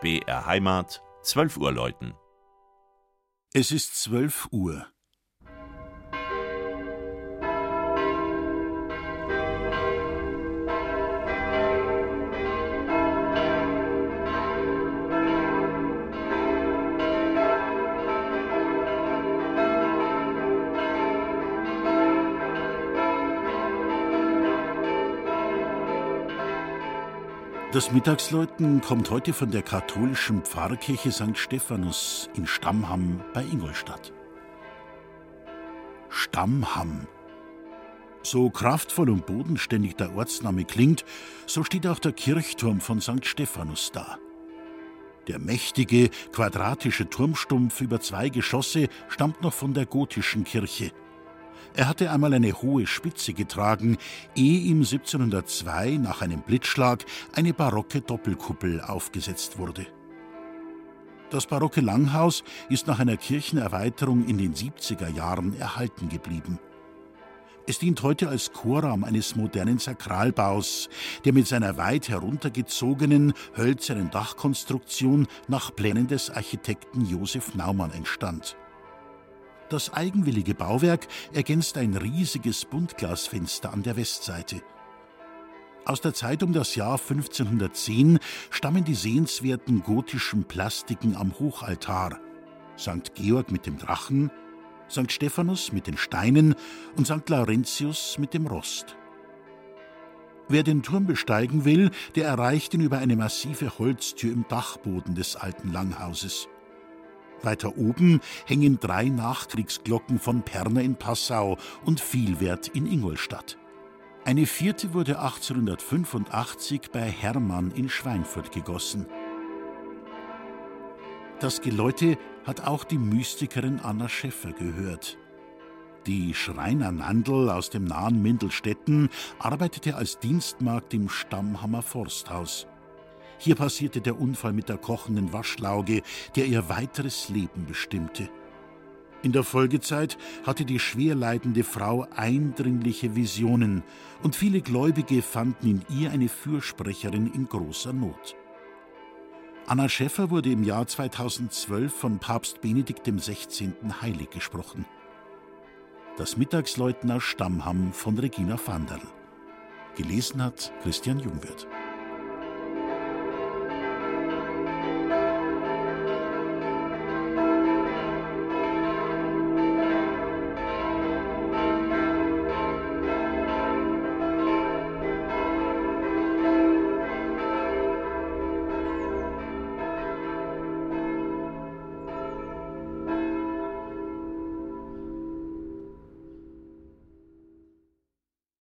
BR Heimat, 12 Uhr läuten. Es ist 12 Uhr. Das Mittagsläuten kommt heute von der katholischen Pfarrkirche St. Stephanus in Stammham bei Ingolstadt. Stammham. So kraftvoll und bodenständig der Ortsname klingt, so steht auch der Kirchturm von St. Stephanus da. Der mächtige, quadratische Turmstumpf über zwei Geschosse stammt noch von der gotischen Kirche – er hatte einmal eine hohe Spitze getragen, ehe ihm 1702 nach einem Blitzschlag eine barocke Doppelkuppel aufgesetzt wurde. Das barocke Langhaus ist nach einer Kirchenerweiterung in den 70er Jahren erhalten geblieben. Es dient heute als Chorraum eines modernen Sakralbaus, der mit seiner weit heruntergezogenen, hölzernen Dachkonstruktion nach Plänen des Architekten Josef Naumann entstand. Das eigenwillige Bauwerk ergänzt ein riesiges Buntglasfenster an der Westseite. Aus der Zeit um das Jahr 1510 stammen die sehenswerten gotischen Plastiken am Hochaltar. St. Georg mit dem Drachen, St. Stephanus mit den Steinen und St. Laurentius mit dem Rost. Wer den Turm besteigen will, der erreicht ihn über eine massive Holztür im Dachboden des alten Langhauses. Weiter oben hängen drei Nachkriegsglocken von Perner in Passau und Vielwert in Ingolstadt. Eine vierte wurde 1885 bei Hermann in Schweinfurt gegossen. Das Geläute hat auch die Mystikerin Anna Schäffer gehört. Die Schreiner Nandl aus dem nahen Mindelstetten arbeitete als Dienstmagd im Stammhammer Forsthaus. Hier passierte der Unfall mit der kochenden Waschlauge, der ihr weiteres Leben bestimmte. In der Folgezeit hatte die schwer leidende Frau eindringliche Visionen und viele Gläubige fanden in ihr eine Fürsprecherin in großer Not. Anna Schäffer wurde im Jahr 2012 von Papst Benedikt XVI. heilig gesprochen. Das Mittagsleutner Stammham von Regina Vanderl. Gelesen hat Christian Jungwirth.